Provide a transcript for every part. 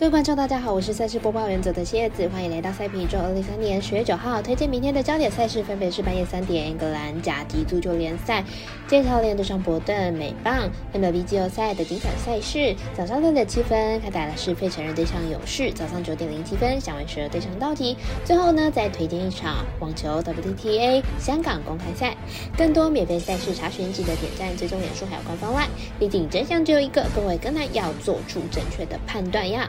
各位观众，大家好，我是赛事播报员佐的蝎子，欢迎来到赛评宇宙。二零三年十月九号，推荐明天的焦点赛事分别是半夜三点，英格兰甲级足球联赛，剑桥联对上伯顿美棒，MLB 季后赛的精彩赛事。早上六点七分开打的是费城人对上勇士，早上九点零七分响尾蛇对上道奇。最后呢，再推荐一场网球 WTA 香港公开赛。更多免费赛事查询，记得点赞、追踪、脸书还有官方外。毕竟真相只有一个，各位更难要做出正确的判断呀。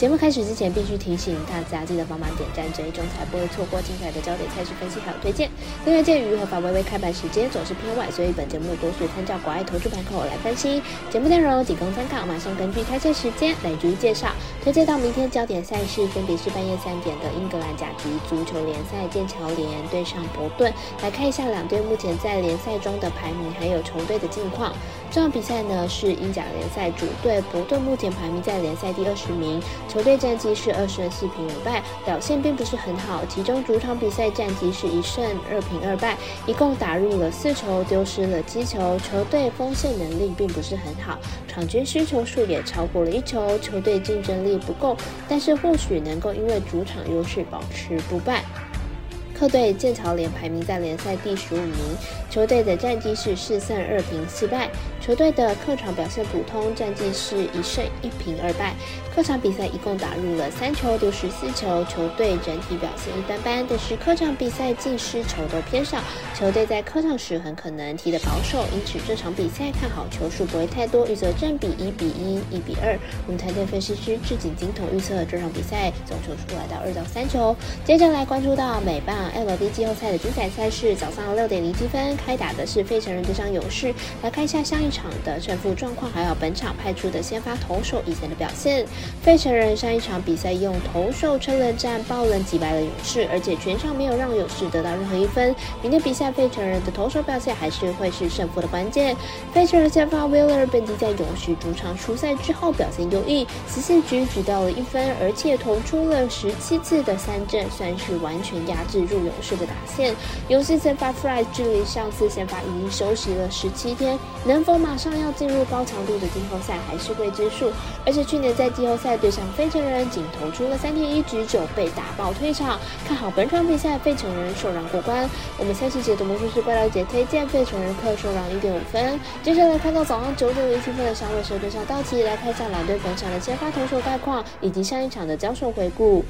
节目开始之前，必须提醒大家记得帮忙点赞、追踪，才不会错过精彩的焦点赛事分析还有推荐。另外，鉴于合法微微开盘时间总是偏晚，所以本节目多数参照国外投注盘口来分析。节目内容仅供参考，马上根据开赛时间来逐一介绍。推荐到明天焦点赛事分别是半夜三点的英格兰甲级足球联赛，剑桥联对上伯顿。来看一下两队目前在联赛中的排名，还有球队的近况。这场比赛呢是英甲联赛主队伯顿，目前排名在联赛第二十名。球队战绩是二胜四平五败，表现并不是很好。其中主场比赛战绩是一胜二平二败，一共打入了四球，丢失了七球。球队锋线能力并不是很好，场均失球数也超过了一球。球队竞争力不够，但是或许能够因为主场优势保持不败。客队剑桥联排名在联赛第十五名，球队的战绩是四胜二平四败。球队的客场表现普通，战绩是一胜一平二败。客场比赛一共打入了三球，丢失四球，球队整体表现一般般。但是客场比赛进失球都偏少，球队在客场时很可能踢得保守，因此这场比赛看好球数不会太多，预测正比一比一、一比二。我们团队分析师智景金童预测这场比赛总球数来到二到三球。接着来关注到美棒。LV 季后赛的精彩赛事，早上六点零七分开打的是费城人对上勇士。来看一下上一场的胜负状况，还有本场派出的先发投手以前的表现。费城人上一场比赛用投手车轮战爆冷击败了勇士，而且全场没有让勇士得到任何一分。明天比赛费城人的投手表现还是会是胜负的关键。费城人先发 Wheeler 本季在勇士主场出赛之后表现优异，十四局只到了一分，而且投出了十七次的三振，算是完全压制住。勇士的打线，勇士先发 Fry 距离上次先发已经休息了十七天，能否马上要进入高强度的季后赛还是未知数。而且去年在季后赛对上费城人，仅投出了三天一局就被打爆退场。看好本场比赛费城人受让过关。我们下期解读魔术师怪盗姐推荐费城人客受让一点五分。接下来看到早上九点零七分的响尾蛇对上道奇，来看一下两队本场的先发投手概况以及上一场的交手回顾。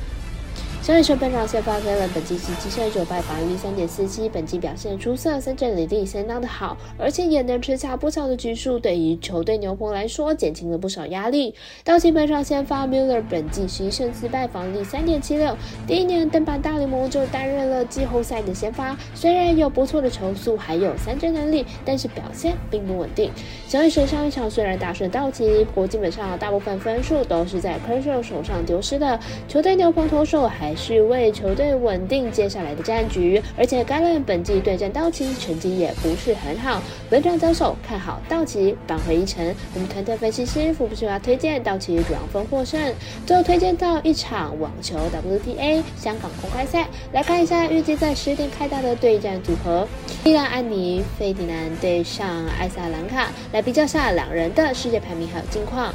上一场本场先发飞了，本季十七胜九败，防御率三点四七，本季表现出色，三振能力相当的好，而且也能吃下不少的局数，对于球队牛棚来说减轻了不少压力。道奇本场先发 Miller，本季十一胜四败，防御率三点七六，第一年登板大联盟就担任了季后赛的先发，虽然有不错的球速，还有三振能力，但是表现并不稳定。小野蛇上一场虽然大胜道奇，不过基本上大部分分数都是在 Kershaw 手上丢失的，球队牛棚投手还。还是为球队稳定接下来的战局，而且该人本季对战道奇成绩也不是很好。本场交手看好道奇扳回一城。我们团队分析师福布斯要推荐道奇主要分获胜。最后推荐到一场网球 WTA 香港公开赛，来看一下预计在十点开打的对战组合：伊兰安妮费迪南对上艾萨兰卡，来比较下两人的世界排名还有近况。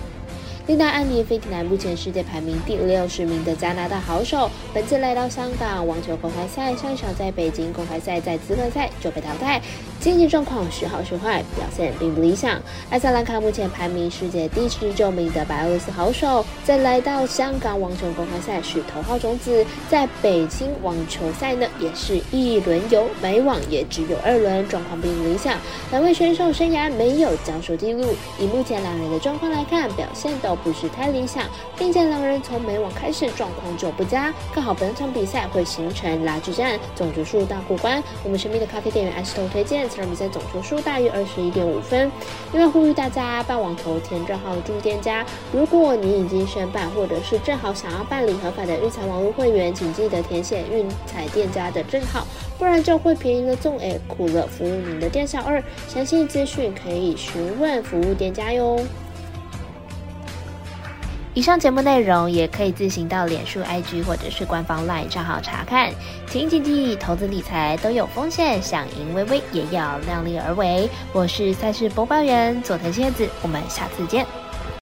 琳达·安妮·费迪南目前世界排名第六十名的加拿大好手，本次来到香港网球公开赛，上一场在北京公开赛在资格赛就被淘汰，经济状况时好时坏，表现并不理想。艾萨兰卡目前排名世界第十九名的白俄罗斯好手，在来到香港网球公开赛是头号种子，在北京网球赛呢也是一轮游，每网也只有二轮，状况并不理想。两位选手生涯没有交手记录，以目前两人的状况来看，表现都。不是太理想，并且两人从美网开始状况就不佳，看好本场比赛会形成拉锯战，总局数大过关。我们神秘的咖啡店员 S 头推荐这场比赛总局数大于二十一点五分。另外呼吁大家办网投填账号注店家，如果你已经申办或者是正好想要办理合法的运彩网络会员，请记得填写运彩店家的账号，不然就会便宜了纵诶苦了服务您的店小二。详细资讯可以询问服务店家哟。以上节目内容也可以自行到脸书、IG 或者是官方 LINE 账号查看。请谨记，投资理财都有风险，想赢微微也要量力而为。我是赛事播报员佐藤蝎子，我们下次见。